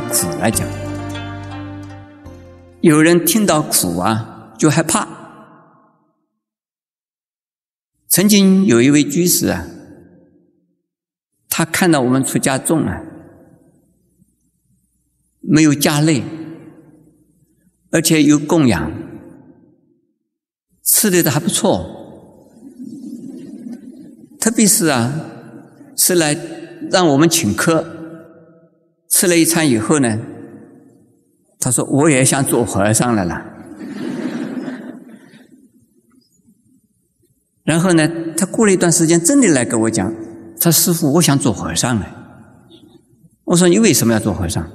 苦来讲，有人听到苦啊就害怕。曾经有一位居士啊，他看到我们出家众啊，没有家累，而且有供养，吃的都还不错，特别是啊，是来让我们请客。吃了一餐以后呢，他说：“我也想做和尚了啦。” 然后呢，他过了一段时间，真的来跟我讲：“他师傅，我想做和尚了。”我说：“你为什么要做和尚？”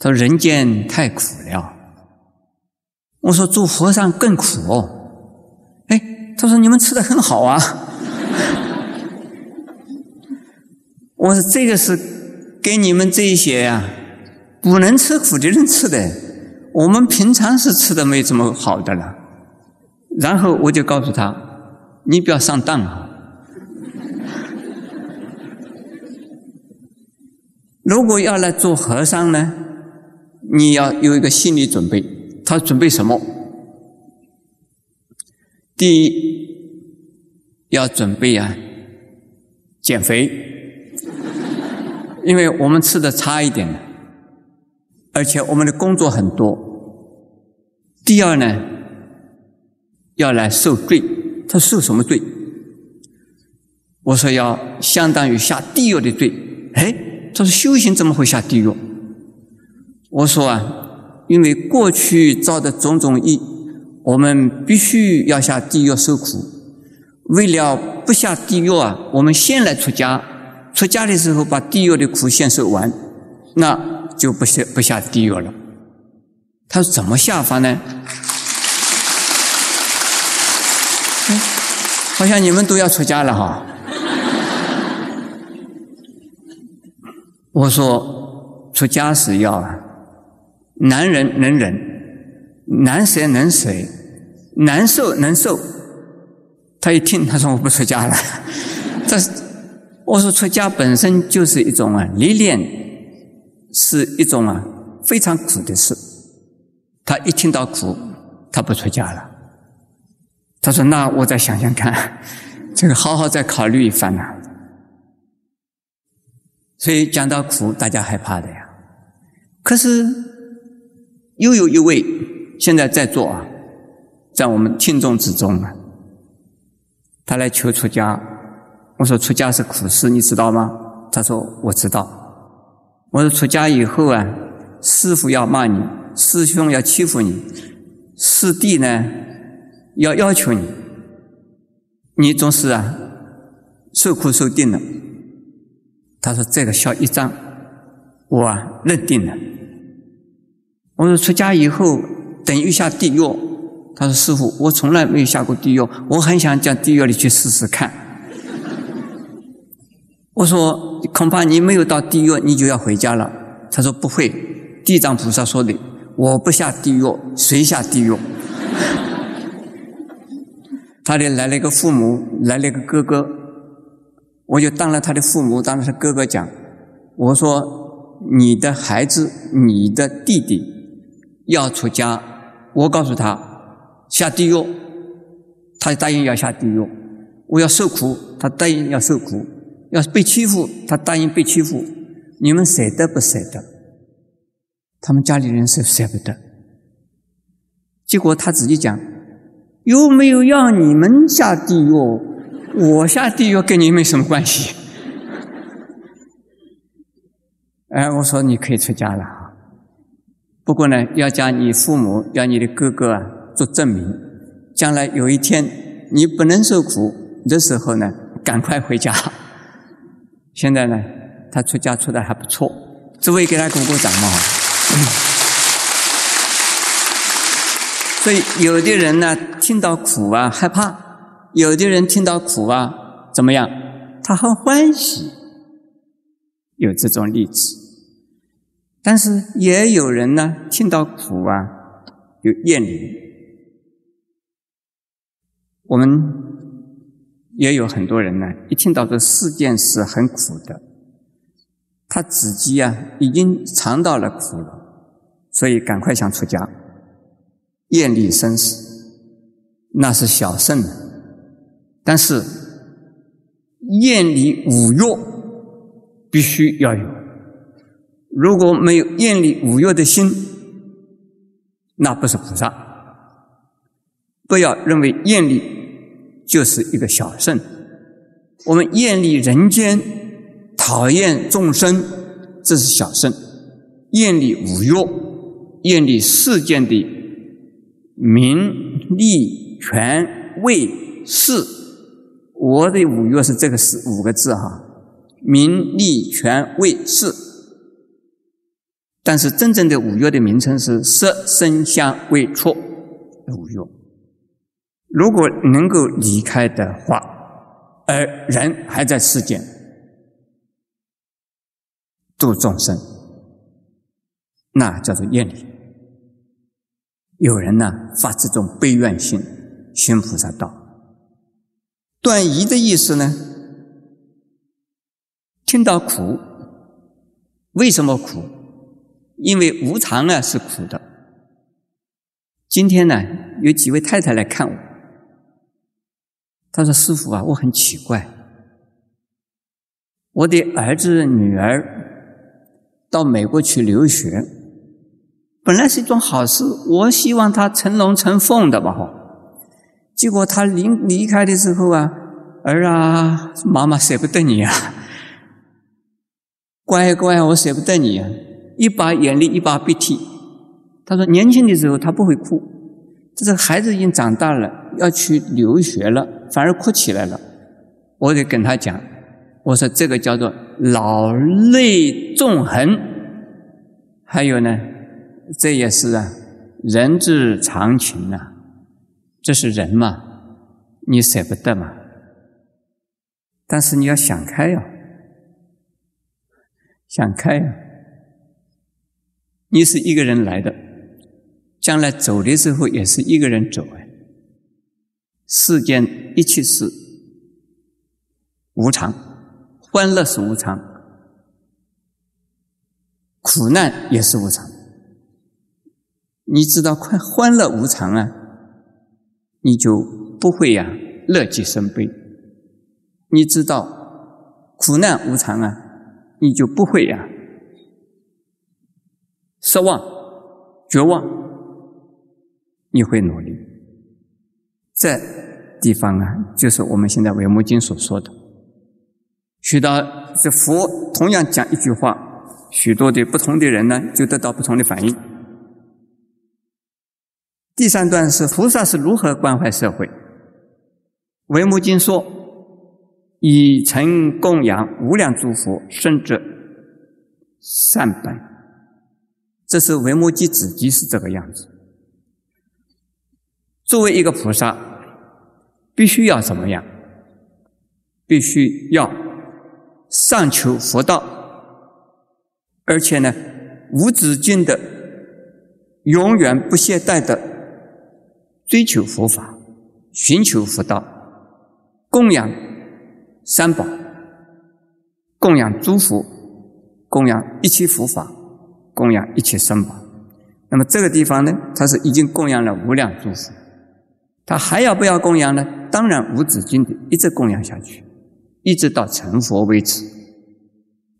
他说：“人间太苦了。”我说：“做和尚更苦哦。”哎，他说：“你们吃的很好啊。” 我说：“这个是。”给你们这一些呀，不能吃苦的人吃的，我们平常是吃的没这么好的了。然后我就告诉他，你不要上当啊！如果要来做和尚呢，你要有一个心理准备。他准备什么？第一，要准备啊，减肥。因为我们吃的差一点，而且我们的工作很多。第二呢，要来受罪，他受什么罪？我说要相当于下地狱的罪。哎，他说修行怎么会下地狱？我说啊，因为过去造的种种业，我们必须要下地狱受苦。为了不下地狱啊，我们先来出家。出家的时候把地狱的苦先受完，那就不下不下地狱了。他说怎么下法呢？好像你们都要出家了哈。我说出家是要啊，男人能忍，难舍能舍，难受能受。他一听，他说我不出家了，这是。我说出家本身就是一种啊历练，是一种啊非常苦的事。他一听到苦，他不出家了。他说：“那我再想想看，这个好好再考虑一番呐。”所以讲到苦，大家害怕的呀。可是又有一位现在在座啊，在我们听众之中啊，他来求出家。我说出家是苦事，你知道吗？他说我知道。我说出家以后啊，师傅要骂你，师兄要欺负你，师弟呢要要求你，你总是啊受苦受定了。他说这个小一张，我啊认定了。我说出家以后等于下地狱。他说师傅，我从来没有下过地狱，我很想将地狱里去试试看。我说恐怕你没有到地狱，你就要回家了。他说不会，地藏菩萨说的，我不下地狱，谁下地狱？他的来了一个父母，来了一个哥哥，我就当了他的父母，当了他哥哥讲，我说你的孩子，你的弟弟要出家，我告诉他下地狱，他答应要下地狱，我要受苦，他答应要受苦。要是被欺负，他答应被欺负，你们舍得不舍得？他们家里人是舍不得。结果他自己讲，又没有让你们下地狱，我下地狱跟你没什么关系。哎，我说你可以出家了啊，不过呢，要将你父母、要你的哥哥啊做证明，将来有一天你不能受苦的时候呢，赶快回家。现在呢，他出家出的还不错，诸位给他鼓鼓掌嘛！所以有的人呢，听到苦啊害怕；有的人听到苦啊怎么样？他很欢喜，有这种例子。但是也有人呢，听到苦啊有厌离。我们。也有很多人呢，一听到这四件事很苦的，他自己啊已经尝到了苦了，所以赶快想出家，厌离生死，那是小圣的。但是厌离五欲必须要有，如果没有厌离五欲的心，那不是菩萨。不要认为厌离就是一个小圣，我们厌离人间。讨厌众生，这是小圣；厌离五欲，厌离世间的名利权位势。我的五欲是这个四五个字哈：名利权位势。但是真正的五欲的名称是色声香味触五欲。如果能够离开的话，而人还在世间。度众生，那叫做厌离。有人呢发这种悲愿心，寻菩萨道。断疑的意思呢，听到苦，为什么苦？因为无常啊是苦的。今天呢，有几位太太来看我，他说：“师傅啊，我很奇怪，我的儿子女儿。”到美国去留学，本来是一桩好事。我希望他成龙成凤的吧，哈。结果他临离开的时候啊，儿啊，妈妈舍不得你啊，乖乖，我舍不得你啊，一把眼泪一把鼻涕。他说年轻的时候他不会哭，这是孩子已经长大了，要去留学了，反而哭起来了。我得跟他讲。我说这个叫做老泪纵横，还有呢，这也是啊，人之常情啊，这是人嘛，你舍不得嘛，但是你要想开呀，想开呀，你是一个人来的，将来走的时候也是一个人走哎，世间一切事无常。欢乐是无常，苦难也是无常。你知道快欢乐无常啊，你就不会呀乐极生悲；你知道苦难无常啊，你就不会呀失望、绝望。你会努力。这地方啊，就是我们现在《维摩经》所说的。许多这佛同样讲一句话，许多的不同的人呢，就得到不同的反应。第三段是菩萨是如何关怀社会？维摩经说：“以诚供养无量诸佛，甚至善本。”这是维摩诘子集是这个样子。作为一个菩萨，必须要怎么样？必须要。上求佛道，而且呢，无止境的、永远不懈怠的追求佛法，寻求佛道，供养三宝，供养诸佛，供养一切佛法，供养一切僧宝。那么这个地方呢，他是已经供养了无量诸佛，他还要不要供养呢？当然无止境的一直供养下去。一直到成佛为止，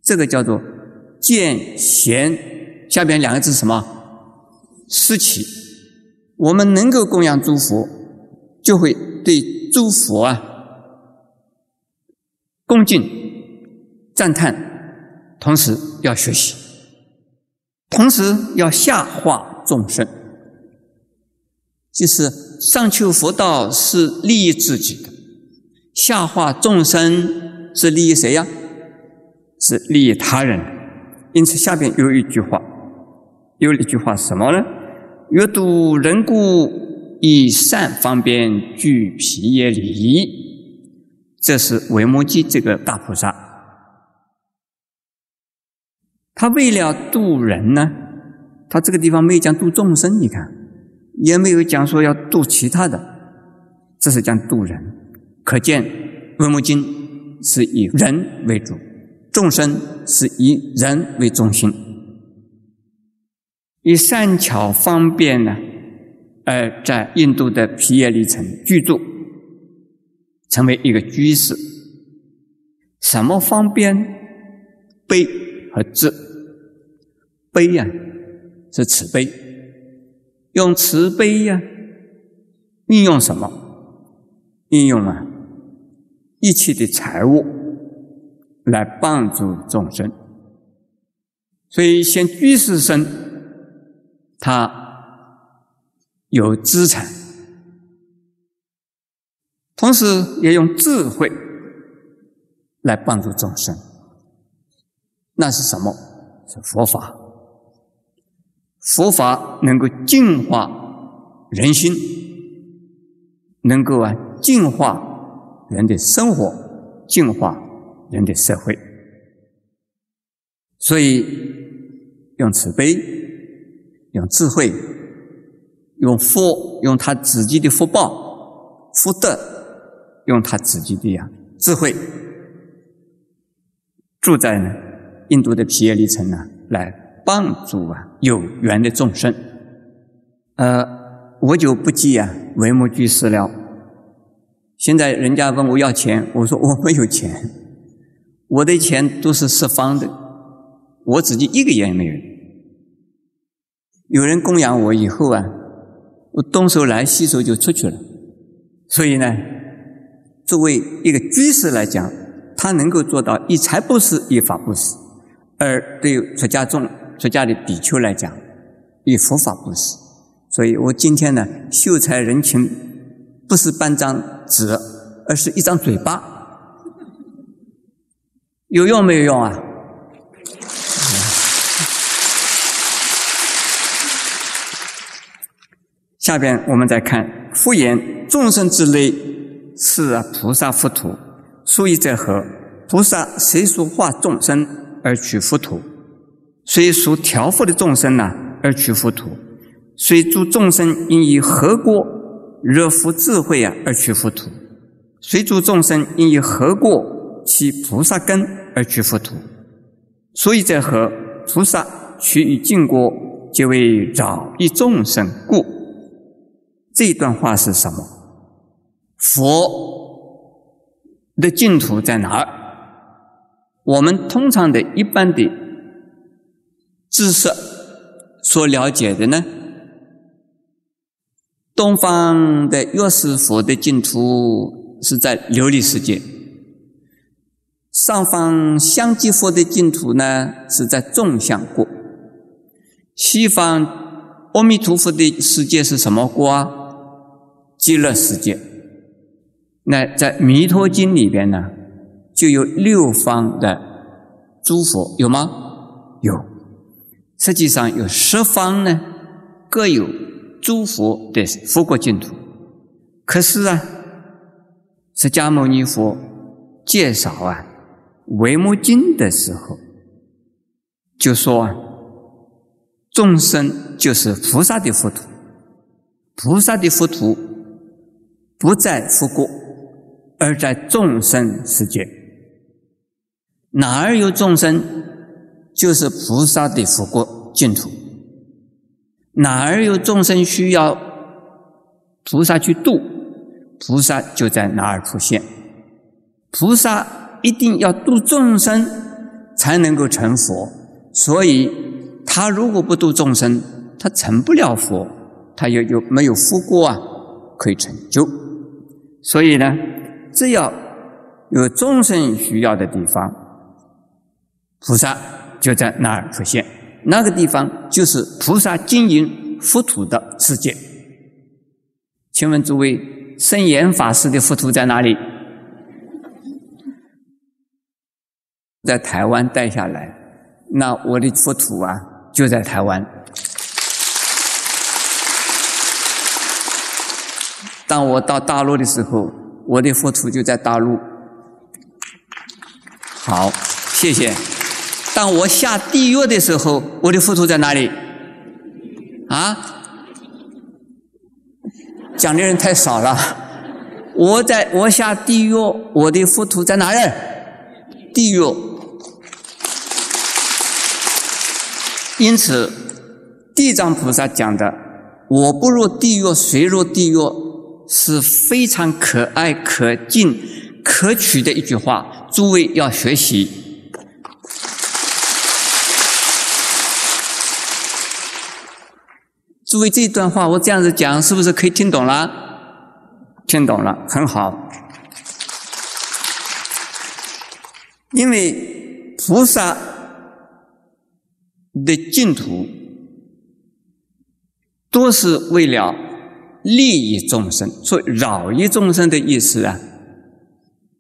这个叫做见贤。下边两个字什么？思齐。我们能够供养诸佛，就会对诸佛啊恭敬、赞叹，同时要学习，同时要下化众生。就是上求佛道是利益自己的。下化众生是利益谁呀？是利益他人。因此下边有一句话，有一句话什么呢？阅读人故，以善方便具皮耶理。这是维摩诘这个大菩萨，他为了度人呢，他这个地方没有讲度众生，你看，也没有讲说要度其他的，这是讲度人。可见《文摩经》是以人为主，众生是以人为中心，以善巧方便呢，而在印度的皮耶里城居住，成为一个居士。什么方便？悲和智。悲呀，是慈悲，用慈悲呀，运用什么？运用啊，一切的财物来帮助众生。所以，先居士生，他有资产，同时也用智慧来帮助众生。那是什么？是佛法。佛法能够净化人心，能够啊净化人的生活，净化人的社会。所以用慈悲，用智慧，用福，用他自己的福报、福德，用他自己的呀智慧，住在呢印度的皮耶里城呢来。帮助啊有缘的众生，呃，我就不计啊为目居士了。现在人家问我要钱，我说我没有钱，我的钱都是十方的，我自己一个也没有。有人供养我以后啊，我东手来西手就出去了。所以呢，作为一个居士来讲，他能够做到一财不施，一法不施，而对出家众。出家的比丘来讲，以佛法布施，所以我今天呢，秀才人情不是半张纸，而是一张嘴巴，有用没有用啊？下边我们再看，复言众生之类是菩萨佛土，所以在何？菩萨谁说化众生而取佛土？虽属调伏的众生呢，而取佛土；虽诸众生因以何过热福智慧啊，而取佛土；虽诸众生因以何过其菩萨根而取佛土。所以在何菩萨取以净过，皆为饶益众生故。这段话是什么？佛的净土在哪儿？我们通常的一般的。知识所了解的呢？东方的药师佛的净土是在琉璃世界，上方香积佛的净土呢是在众相国，西方阿弥陀佛的世界是什么国啊？极乐世界。那在《弥陀经》里边呢，就有六方的诸佛，有吗？有。实际上有十方呢，各有诸佛的佛国净土。可是啊，释迦牟尼佛介绍啊《维摩经》的时候，就说啊，众生就是菩萨的佛土，菩萨的佛土不在佛国，而在众生世界。哪儿有众生？就是菩萨的佛国净土，哪儿有众生需要菩萨去度，菩萨就在哪儿出现。菩萨一定要度众生才能够成佛，所以他如果不度众生，他成不了佛，他又有没有福果啊？可以成就。所以呢，只要有众生需要的地方，菩萨。就在那儿出现，那个地方就是菩萨经营佛土的世界。请问诸位，圣严法师的佛土在哪里？在台湾带下来，那我的佛土啊就在台湾。当我到大陆的时候，我的佛土就在大陆。好，谢谢。当我下地狱的时候，我的佛土在哪里？啊？讲的人太少了。我在我下地狱，我的佛土在哪里？地狱。因此，地藏菩萨讲的“我不入地狱，谁入地狱”是非常可爱、可敬、可取的一句话，诸位要学习。诸位，这段话我这样子讲，是不是可以听懂了？听懂了，很好。因为菩萨的净土都是为了利益众生，所以饶益众生的意思啊，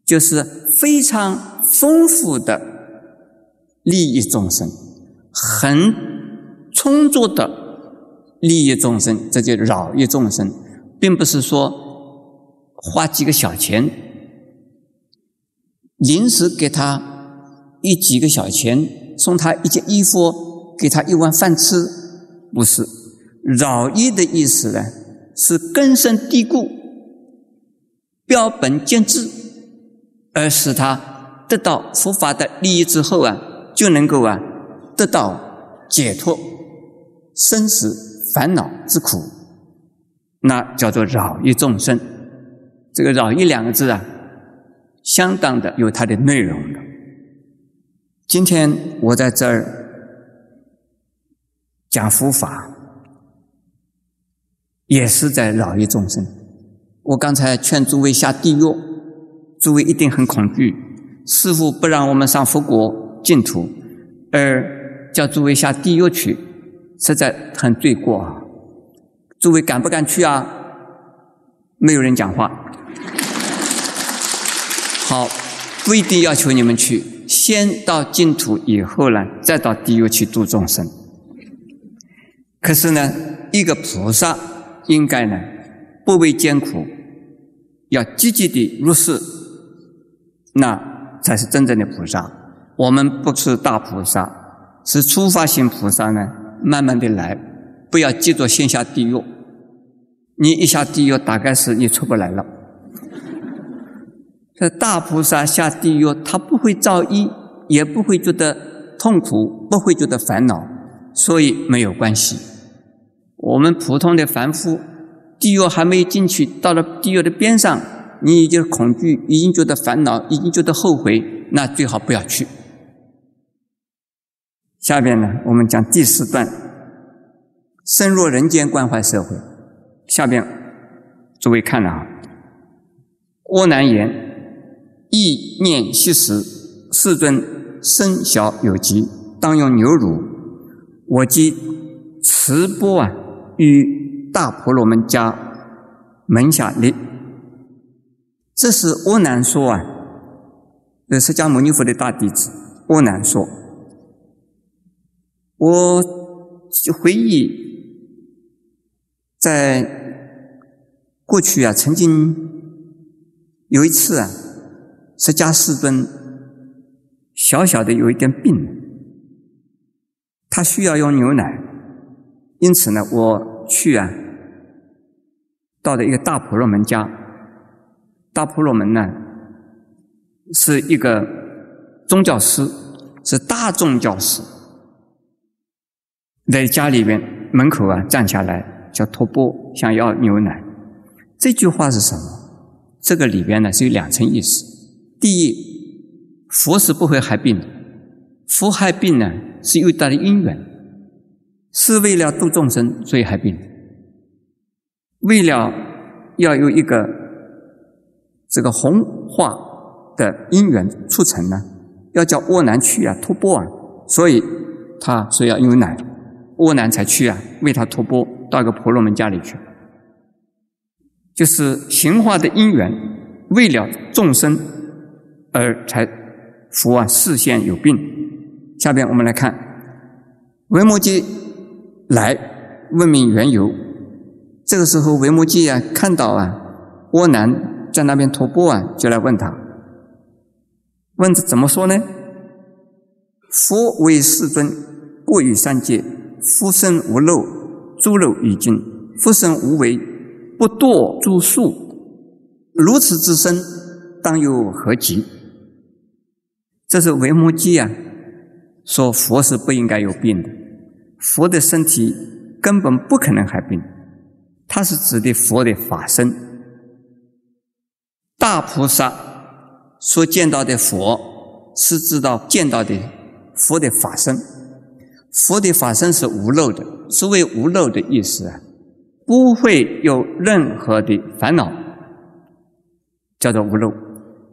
就是非常丰富的利益众生，很充足的利益众生，这就饶益众生，并不是说花几个小钱。临时给他一几个小钱，送他一件衣服，给他一碗饭吃，不是饶益的意思呢？是根深蒂固、标本兼治，而使他得到佛法的利益之后啊，就能够啊得到解脱生死烦恼之苦，那叫做扰益众生。这个“扰益”两个字啊。相当的有它的内容的。今天我在这儿讲佛法，也是在扰益众生。我刚才劝诸位下地狱，诸位一定很恐惧。师父不让我们上佛国净土，而叫诸位下地狱去，实在很罪过！诸位敢不敢去啊？没有人讲话。好，不一定要求你们去，先到净土以后呢，再到地狱去度众生。可是呢，一个菩萨应该呢，不畏艰苦，要积极的入世，那才是真正的菩萨。我们不是大菩萨，是初发心菩萨呢，慢慢的来，不要急着先下地狱。你一下地狱，大概是你出不来了。这大菩萨下地狱，他不会造业，也不会觉得痛苦，不会觉得烦恼，所以没有关系。我们普通的凡夫，地狱还没进去，到了地狱的边上，你已经恐惧，已经觉得烦恼，已经觉得后悔，那最好不要去。下边呢，我们讲第四段，深入人间关怀社会。下边诸位看了啊，阿难言。意念息时，世尊身小有疾，当用牛乳。我即持钵啊，于大婆罗门家门下立。这是阿难说啊，这释迦牟尼佛的大弟子阿难说。我回忆，在过去啊，曾经有一次啊。释迦世尊小小的有一点病，他需要用牛奶，因此呢，我去啊，到了一个大婆罗门家。大婆罗门呢，是一个宗教师，是大众教师，在家里边门口啊站下来叫托钵，想要牛奶。这句话是什么？这个里边呢是有两层意思。第一，佛是不会害病的。佛害病呢，是有他的因缘，是为了度众生所以害病。为了要有一个这个弘化的因缘促成呢，要叫阿难去啊托钵啊，所以他说要有奶，阿难才去啊为他托钵到一个婆罗门家里去，就是行化的因缘，为了众生。而才佛啊，视线有病。下边我们来看，维摩诘来问明缘由。这个时候，维摩诘啊，看到啊，阿难在那边托钵啊，就来问他。问怎么说呢？佛为世尊，过于三界，夫身无漏，诸漏已尽；夫身无为，不堕诸数。如此之身，当有何极？这是维摩诘啊，说佛是不应该有病的。佛的身体根本不可能害病，它是指的佛的法身。大菩萨所见到的佛，是知道见到的佛的法身。佛的法身是无漏的，所谓无漏的意思啊，不会有任何的烦恼，叫做无漏。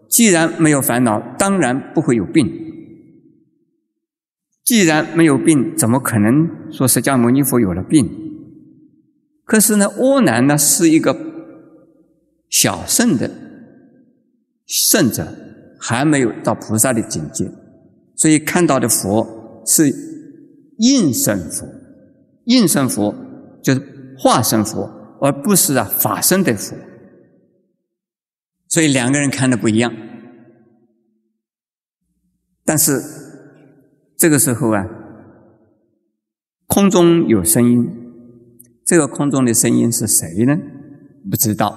既然没有烦恼，当然不会有病。既然没有病，怎么可能说释迦牟尼佛有了病？可是呢，阿难呢是一个小圣的圣者，还没有到菩萨的境界，所以看到的佛是应身佛，应身佛就是化身佛，而不是啊法身的佛。所以两个人看的不一样，但是。这个时候啊，空中有声音，这个空中的声音是谁呢？不知道，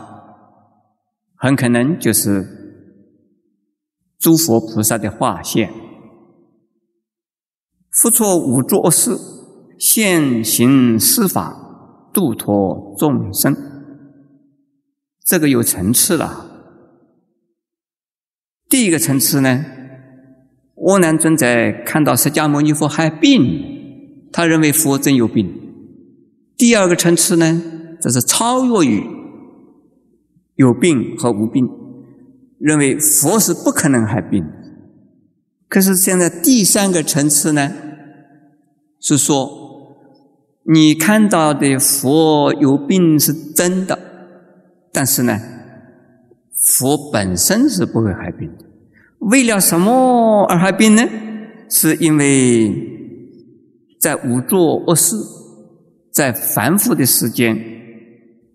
很可能就是诸佛菩萨的化现，复错五浊恶世，现行施法，度脱众生。这个有层次了。第一个层次呢？阿难尊者看到释迦牟尼佛害病，他认为佛真有病。第二个层次呢，这是超越于有病和无病，认为佛是不可能害病。可是现在第三个层次呢，是说你看到的佛有病是真的，但是呢，佛本身是不会害病的。为了什么而害病呢？是因为在五浊恶事，在凡夫的世间，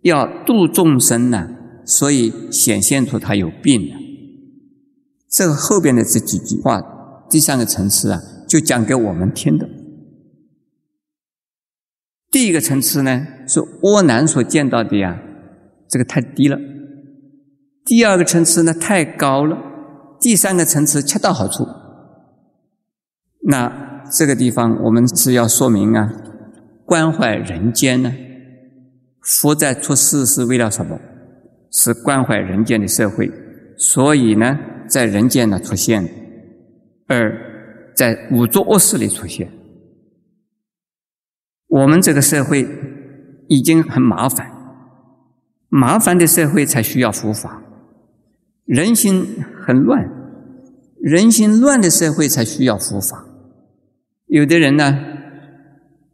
要度众生呢，所以显现出他有病了。这个后边的这几句话，第三个层次啊，就讲给我们听的。第一个层次呢，是窝囊所见到的呀，这个太低了；第二个层次呢，太高了。第三个层次恰到好处。那这个地方我们是要说明啊，关怀人间呢。佛在出世是为了什么？是关怀人间的社会，所以呢，在人间呢出现，而在五浊恶世里出现。我们这个社会已经很麻烦，麻烦的社会才需要佛法。人心很乱，人心乱的社会才需要佛法。有的人呢，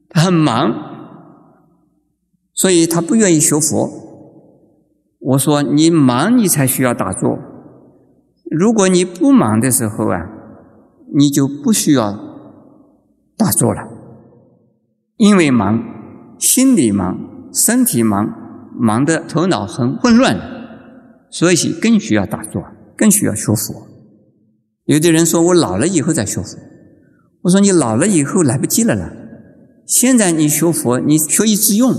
他很忙，所以他不愿意学佛。我说你忙，你才需要打坐。如果你不忙的时候啊，你就不需要打坐了。因为忙，心里忙，身体忙，忙得头脑很混乱。所以更需要打坐，更需要学佛。有的人说我老了以后再学佛，我说你老了以后来不及了啦。现在你学佛，你学以致用，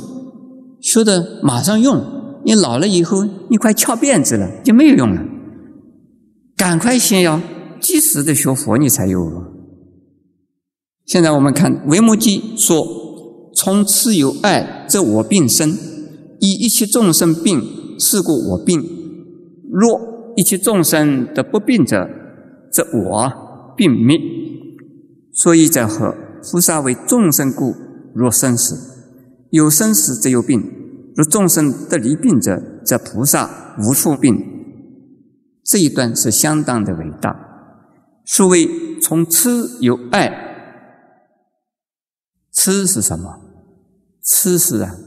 学的马上用。你老了以后，你快翘辫子了，就没有用了。赶快先要及时的学佛，你才有。现在我们看《维摩诘》说：“从此有爱，则我病生；以一切众生病，是故我病。”若一切众生得不病者，则我病灭。所以在何菩萨为众生故，若生死有生死，则有病；若众生得离病者，则菩萨无处病。这一段是相当的伟大。所谓从痴有爱，痴是什么？痴死啊，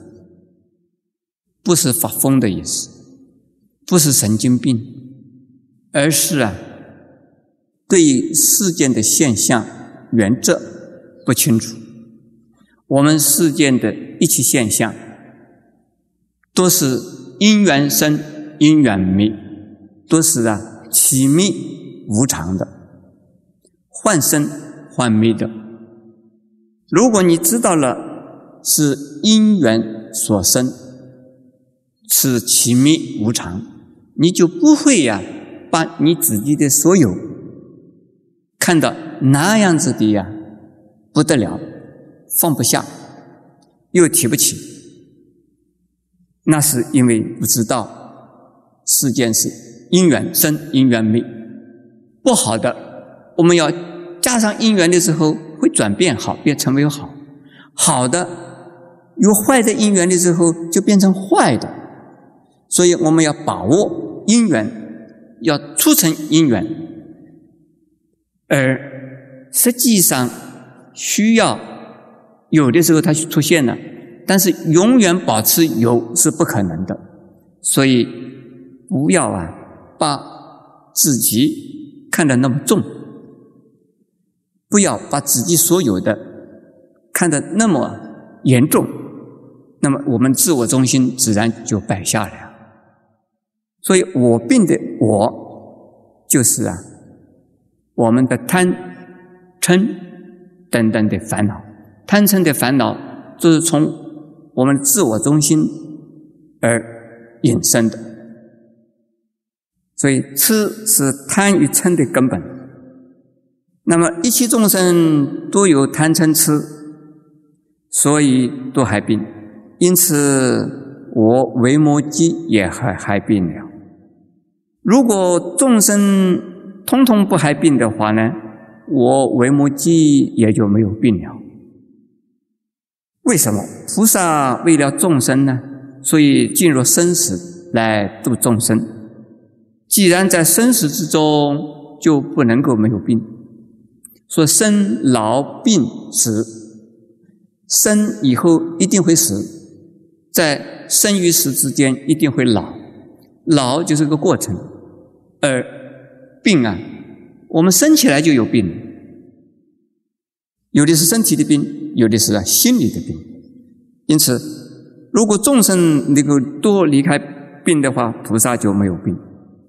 不是发疯的意思。不是神经病，而是啊，对世间的现象原则不清楚。我们世间的一切现象，都是因缘生，因缘灭，都是啊起灭无常的，幻生幻灭的。如果你知道了是因缘所生，是起灭无常。你就不会呀，把你自己的所有看到那样子的呀，不得了，放不下，又提不起，那是因为不知道世间是因缘生，因缘灭。不好的，我们要加上因缘的时候，会转变好，变成为好；好的，有坏的因缘的时候，就变成坏的。所以我们要把握因缘，要促成因缘，而实际上需要有的时候它出现了，但是永远保持有是不可能的。所以不要啊，把自己看得那么重，不要把自己所有的看得那么严重，那么我们自我中心自然就摆下来。所以我病的我，就是啊，我们的贪、嗔等等的烦恼，贪嗔的烦恼，就是从我们自我中心而引生的。所以痴是贪与嗔的根本。那么一切众生都有贪嗔痴，所以都还病。因此我为摩诘也害害病了。如果众生通通不害病的话呢，我为摩诘也就没有病了。为什么？菩萨为了众生呢？所以进入生死来度众生。既然在生死之中，就不能够没有病。说生老病死，生以后一定会死，在生与死之间一定会老。老就是个过程，而病啊，我们生起来就有病，有的是身体的病，有的是心理的病。因此，如果众生能够多离开病的话，菩萨就没有病。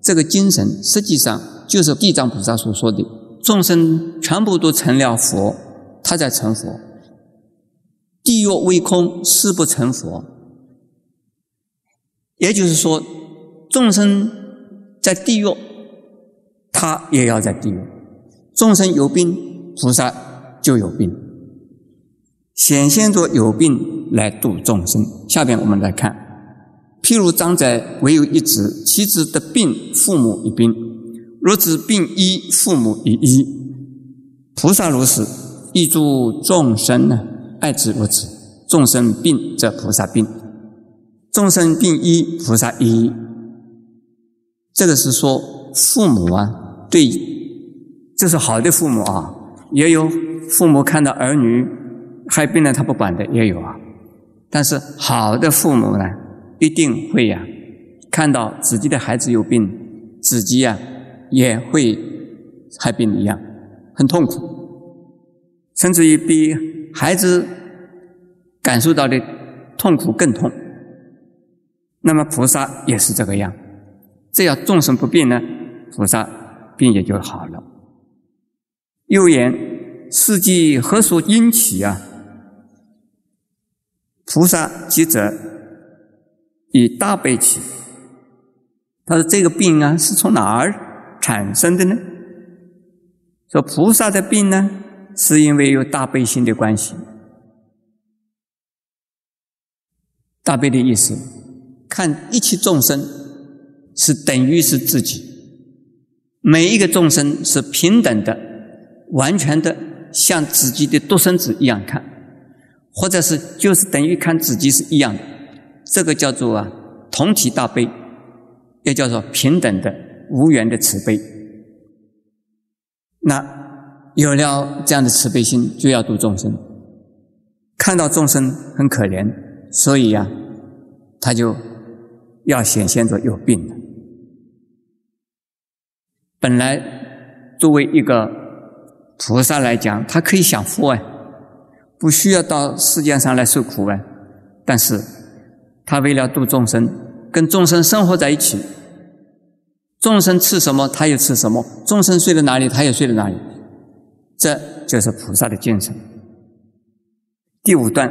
这个精神实际上就是地藏菩萨所说的：众生全部都成了佛，他在成佛。地狱为空，誓不成佛。也就是说。众生在地狱，他也要在地狱。众生有病，菩萨就有病，显现着有病来度众生。下边我们来看，譬如长者唯有一子，其子得病，父母一病；若子病医，父母一医。菩萨如是，亦助众生呢，爱子如此。众生病则菩萨病，众生病医，菩萨医。这个是说父母啊，对，这是好的父母啊，也有父母看到儿女害病了他不管的也有啊。但是好的父母呢，一定会呀，看到自己的孩子有病，自己呀也会害病一样，很痛苦，甚至于比孩子感受到的痛苦更痛。那么菩萨也是这个样。只要众生不病呢，菩萨病也就好了。又言：世纪何所因起啊？菩萨即者以大悲起。他说：“这个病啊，是从哪儿产生的呢？”说菩萨的病呢，是因为有大悲心的关系。大悲的意思，看一切众生。是等于是自己，每一个众生是平等的、完全的，像自己的独生子一样看，或者是就是等于看自己是一样的，这个叫做啊同体大悲，也叫做平等的无缘的慈悲。那有了这样的慈悲心，就要度众生，看到众生很可怜，所以呀，他就要显现着有病的。本来作为一个菩萨来讲，他可以享福啊，不需要到世界上来受苦啊。但是，他为了度众生，跟众生生活在一起，众生吃什么，他也吃什么；众生睡在哪里，他也睡在哪里。这就是菩萨的精神。第五段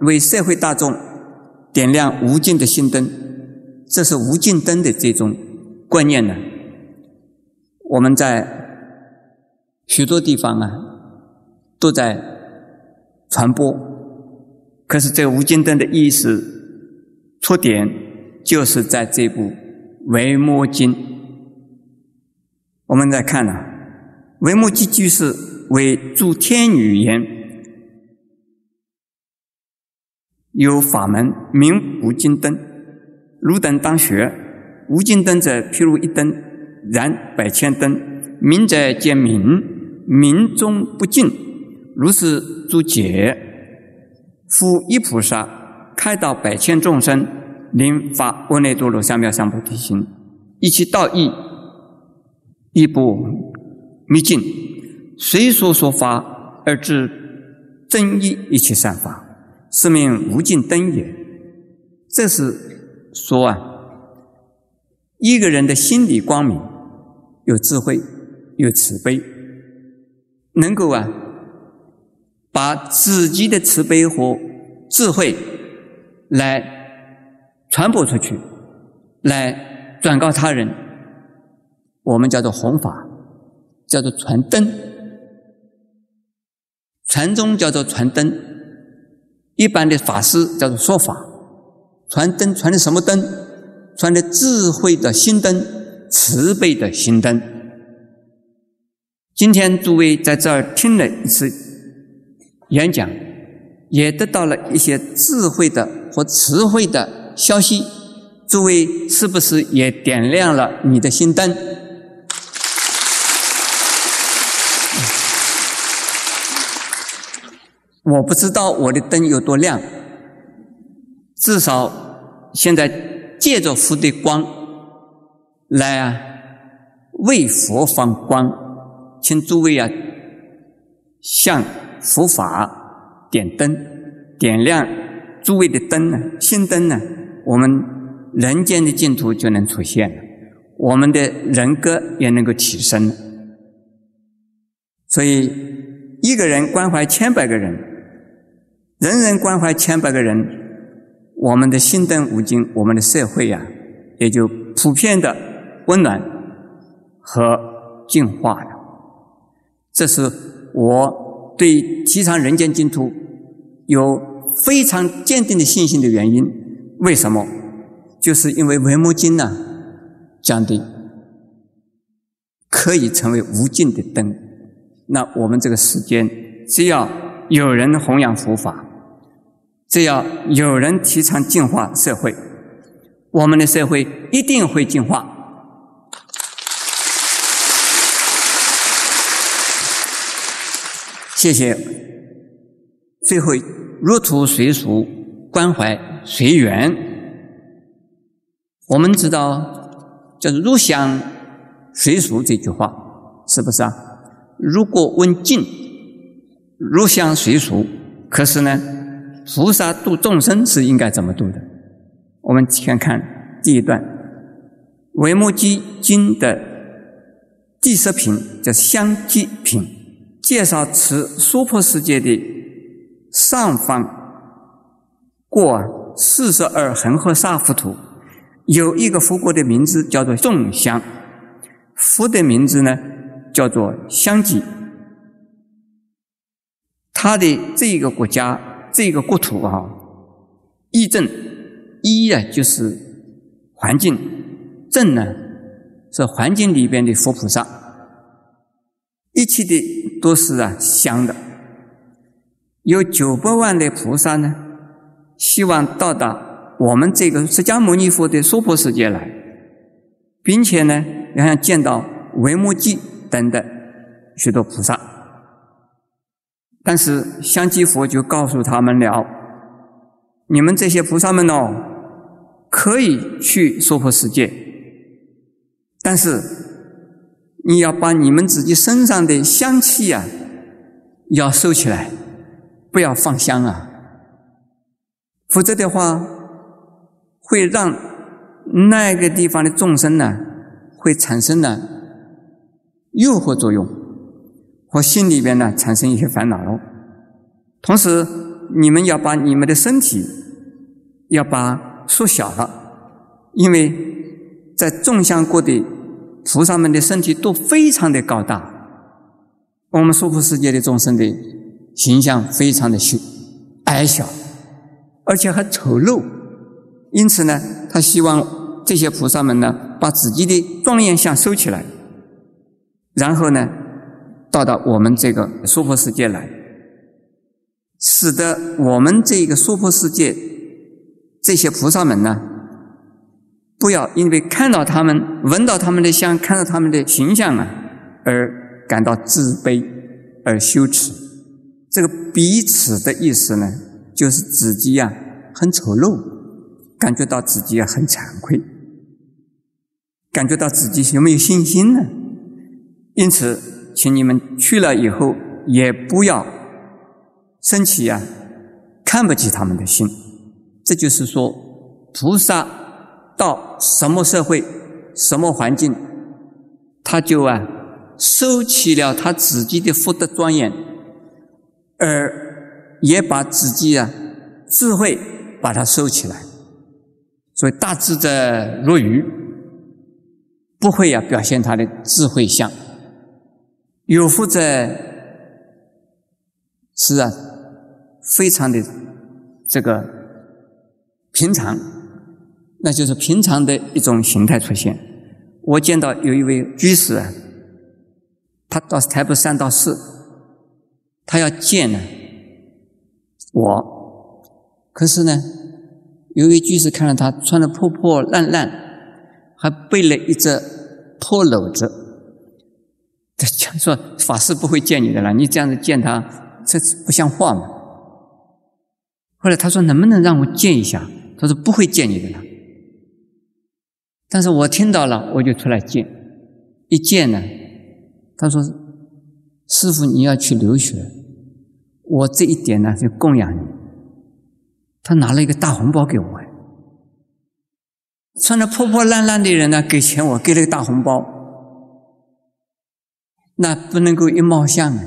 为社会大众点亮无尽的心灯，这是无尽灯的这种观念呢。我们在许多地方啊，都在传播，可是这无尽灯的意思出点，就是在这部《维摩经》。我们再看呢，《维摩诘》句是为诸天语言，有法门名无尽灯，汝等当学。无尽灯者，譬如一灯，燃百千灯，明者见明，明中不尽。如是诸解，复一菩萨开导百千众生，临发阿耨多罗三藐三菩提心，一其道义，亦不迷尽，随所说法而知真义一切善法，是名无尽灯也。这是说啊，一个人的心里光明，有智慧，有慈悲，能够啊。把自己的慈悲和智慧来传播出去，来转告他人，我们叫做弘法，叫做传灯。传宗叫做传灯，一般的法师叫做说法。传灯传的什么灯？传的智慧的心灯，慈悲的心灯。今天诸位在这儿听了一次。演讲也得到了一些智慧的和词汇的消息，诸位是不是也点亮了你的心灯？我不知道我的灯有多亮，至少现在借着佛的光来啊为佛放光，请诸位啊向。佛法点灯，点亮诸位的灯呢？心灯呢？我们人间的净土就能出现了，我们的人格也能够提升。所以，一个人关怀千百个人，人人关怀千百个人，我们的心灯无尽，我们的社会呀，也就普遍的温暖和净化了。这是我。对提倡人间净土有非常坚定的信心的原因，为什么？就是因为《维摩经》呢讲的可以成为无尽的灯。那我们这个世间，只要有人弘扬佛法，只要有人提倡净化社会，我们的社会一定会净化。谢谢。最后，入土随俗，关怀随缘。我们知道，叫做“入乡随俗”这句话，是不是啊？如果问近，入乡随俗，可是呢，菩萨度众生是应该怎么度的？我们先看第一段，《维摩诘经》的第十品，叫香积品。介绍此娑婆世界的上方过四十二恒河沙佛土，有一个佛国的名字叫做众香，佛的名字呢叫做香积。他的这一个国家这个国土啊，义正一啊就是环境，正呢是环境里边的佛菩萨。一切的都是啊香的，有九百万的菩萨呢，希望到达我们这个释迦牟尼佛的娑婆世界来，并且呢，要想见到维摩诘等的许多菩萨。但是香积佛就告诉他们了：你们这些菩萨们哦，可以去娑婆世界，但是。你要把你们自己身上的香气呀，要收起来，不要放香啊，否则的话，会让那个地方的众生呢，会产生呢诱惑作用，和心里边呢产生一些烦恼。同时，你们要把你们的身体要把缩小了，因为在众香国的。菩萨们的身体都非常的高大，我们娑婆世界的众生的形象非常的小矮小，而且还丑陋。因此呢，他希望这些菩萨们呢，把自己的庄严相收起来，然后呢，到达我们这个娑婆世界来，使得我们这个娑婆世界这些菩萨们呢，不要因为看到他们、闻到他们的香、看到他们的形象啊，而感到自卑而羞耻。这个彼此的意思呢，就是自己呀很丑陋。感觉到自己也很惭愧，感觉到自己有没有信心呢？因此，请你们去了以后，也不要生气呀，看不起他们的心。这就是说，菩萨到什么社会、什么环境，他就啊收起了他自己的福德庄严，而也把自己啊智慧把它收起来。所以大智者若愚，不会呀表现他的智慧相；有福者是啊，非常的这个平常，那就是平常的一种形态出现。我见到有一位居士啊，他到台北三到四，他要见呢我，可是呢。有位居士看到他穿的破破烂烂，还背了一只破篓子，他讲说：“法师不会见你的了，你这样子见他，这不像话嘛。”后来他说：“能不能让我见一下？”他说：“不会见你的了。”但是我听到了，我就出来见。一见呢，他说：“师傅，你要去留学，我这一点呢就供养你。”他拿了一个大红包给我，穿的破破烂烂的人呢，给钱我给了个大红包，那不能够一貌相。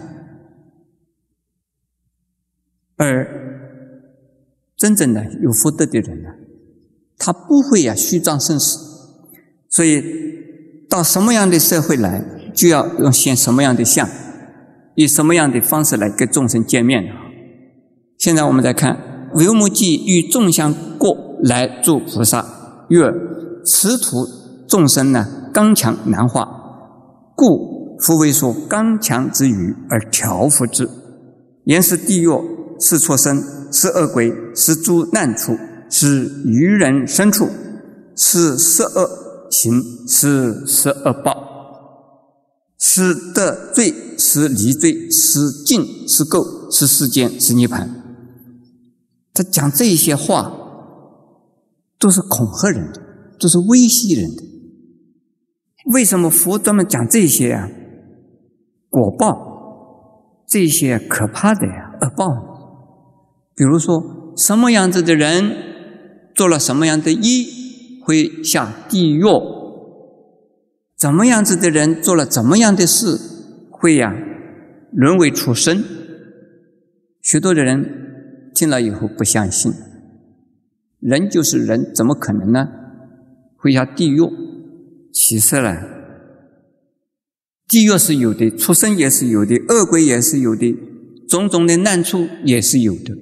而真正的有福德的人呢，他不会呀虚张声势，所以到什么样的社会来，就要用现什么样的相，以什么样的方式来跟众生见面。现在我们再看。为目记与众相过来助菩萨，曰：此土众生呢，刚强难化，故复为说刚强之语而调伏之。言是地狱，是畜生，是恶鬼，是诸难处，是愚人深处，是十恶行，是十恶报，是得罪，是离罪，是尽，是垢，是世间，是涅盘。他讲这些话，都是恐吓人的，都是威胁人的。为什么佛专门讲这些啊？果报，这些可怕的呀恶报。比如说，什么样子的人做了什么样的业，会下地狱；怎么样子的人做了怎么样的事，会呀沦为畜生。许多的人。听了以后不相信，人就是人，怎么可能呢？会下地狱？其实呢，地狱是有的，畜生也是有的，恶鬼也是有的，种种的难处也是有的。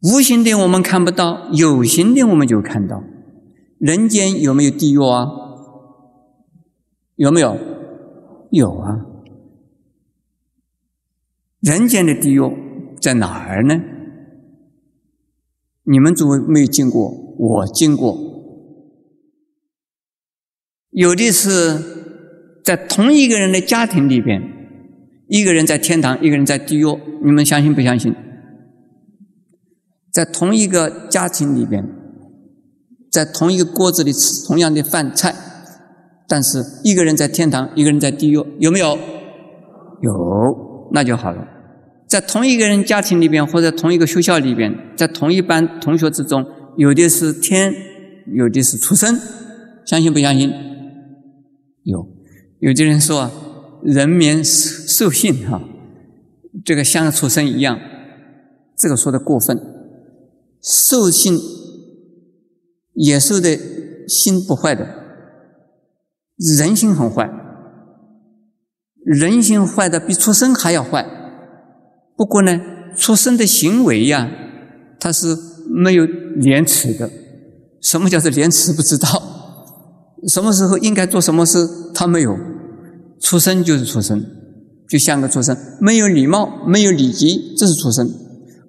无形的我们看不到，有形的我们就看到。人间有没有地狱啊？有没有？有啊。人间的地狱。在哪儿呢？你们诸位没有经过，我经过。有的是在同一个人的家庭里边，一个人在天堂，一个人在地狱。你们相信不相信？在同一个家庭里边，在同一个锅子里吃同样的饭菜，但是一个人在天堂，一个人在地狱，有没有？有，那就好了。在同一个人家庭里边，或者同一个学校里边，在同一班同学之中，有的是天，有的是畜生，相信不相信？有，有的人说人免兽性哈，这个像畜生一样，这个说的过分。兽性，野兽的心不坏的，人心很坏，人心坏的比畜生还要坏。不过呢，畜生的行为呀，他是没有廉耻的。什么叫做廉耻？不知道。什么时候应该做什么事，他没有。出生就是出生，就像个出生，没有礼貌，没有礼节，这是出生。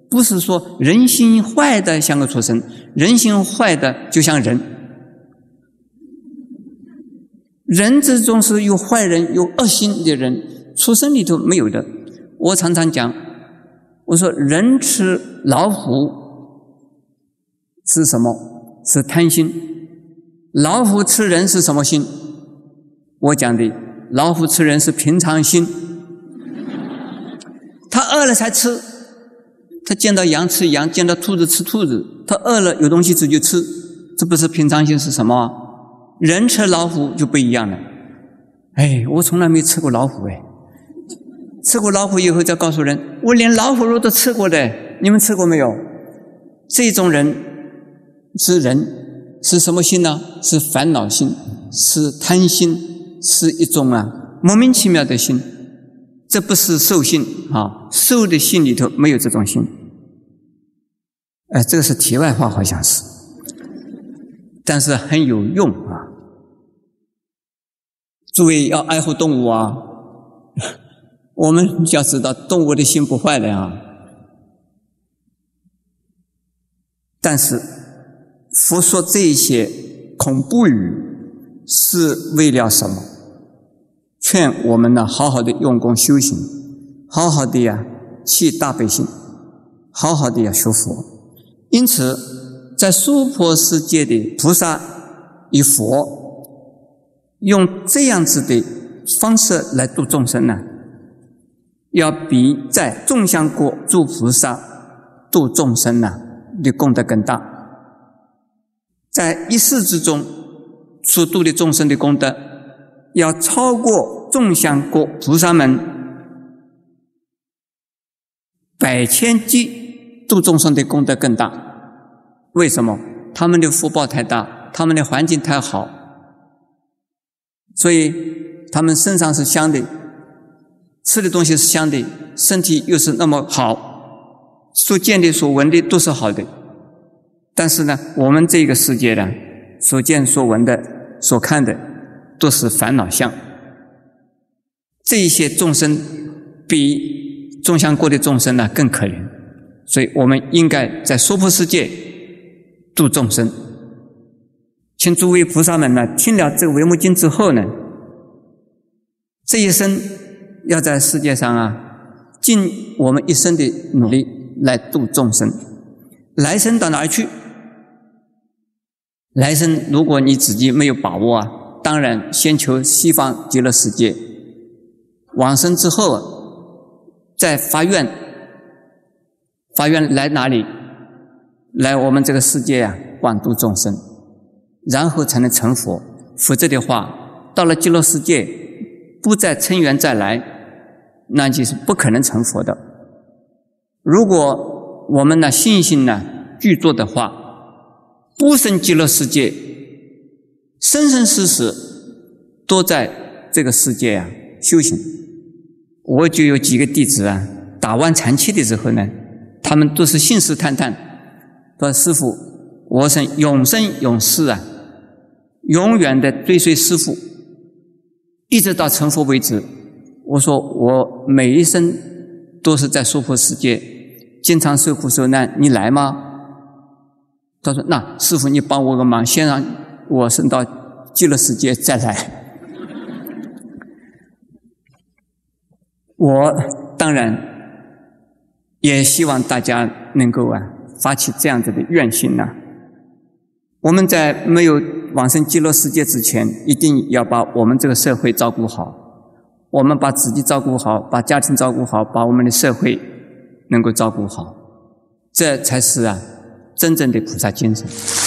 不是说人心坏的像个畜生，人心坏的就像人。人之中是有坏人、有恶心的人，畜生里头没有的。我常常讲，我说人吃老虎是什么？是贪心。老虎吃人是什么心？我讲的，老虎吃人是平常心。他饿了才吃。他见到羊吃羊，见到兔子吃兔子。他饿了有东西吃就吃，这不是平常心是什么？人吃老虎就不一样了。哎，我从来没吃过老虎哎，吃过老虎以后再告诉人，我连老虎肉都吃过的。你们吃过没有？这种人是人，是什么心呢？是烦恼心，是贪心，是一种啊莫名其妙的心。这不是兽性啊，兽的心里头没有这种心。哎，这个是题外话，好像是，但是很有用啊。诸位要爱护动物啊，我们要知道动物的心不坏的啊。但是佛说这些恐怖语是为了什么？劝我们呢，好好的用功修行，好好的呀，去大悲心，好好的呀学佛。因此，在娑婆世界的菩萨与佛，用这样子的方式来度众生呢，要比在众相国诸菩萨度众生呢的功德更大。在一世之中所度的众生的功德。要超过众相国菩萨们百千计度众生的功德更大。为什么？他们的福报太大，他们的环境太好，所以他们身上是香的，吃的东西是香的，身体又是那么好，所见的、所闻的都是好的。但是呢，我们这个世界呢，所见、所闻的、所看的。都是烦恼相，这一些众生比众相国的众生呢更可怜，所以我们应该在娑婆世界度众生。请诸位菩萨们呢听了这个维摩经之后呢，这一生要在世界上啊尽我们一生的努力来度众生。来生到哪儿去？来生如果你自己没有把握啊。当然，先求西方极乐世界，往生之后，再发愿，发愿来哪里？来我们这个世界啊，广度众生，然后才能成佛。否则的话，到了极乐世界，不再成缘再来，那就是不可能成佛的。如果我们的信心呢具足的话，不生极乐世界。生生世世都在这个世界啊修行，我就有几个弟子啊，打完禅期的时候呢，他们都是信誓旦旦说：“师傅，我生永生永世啊，永远的追随师傅，一直到成佛为止。”我说：“我每一生都是在娑婆世界，经常受苦受难，你来吗？”他说：“那师傅，你帮我个忙，先让。”我升到极乐世界再来，我当然也希望大家能够啊发起这样子的愿心呐。我们在没有往生极乐世界之前，一定要把我们这个社会照顾好。我们把自己照顾好，把家庭照顾好，把我们的社会能够照顾好，这才是啊真正的菩萨精神。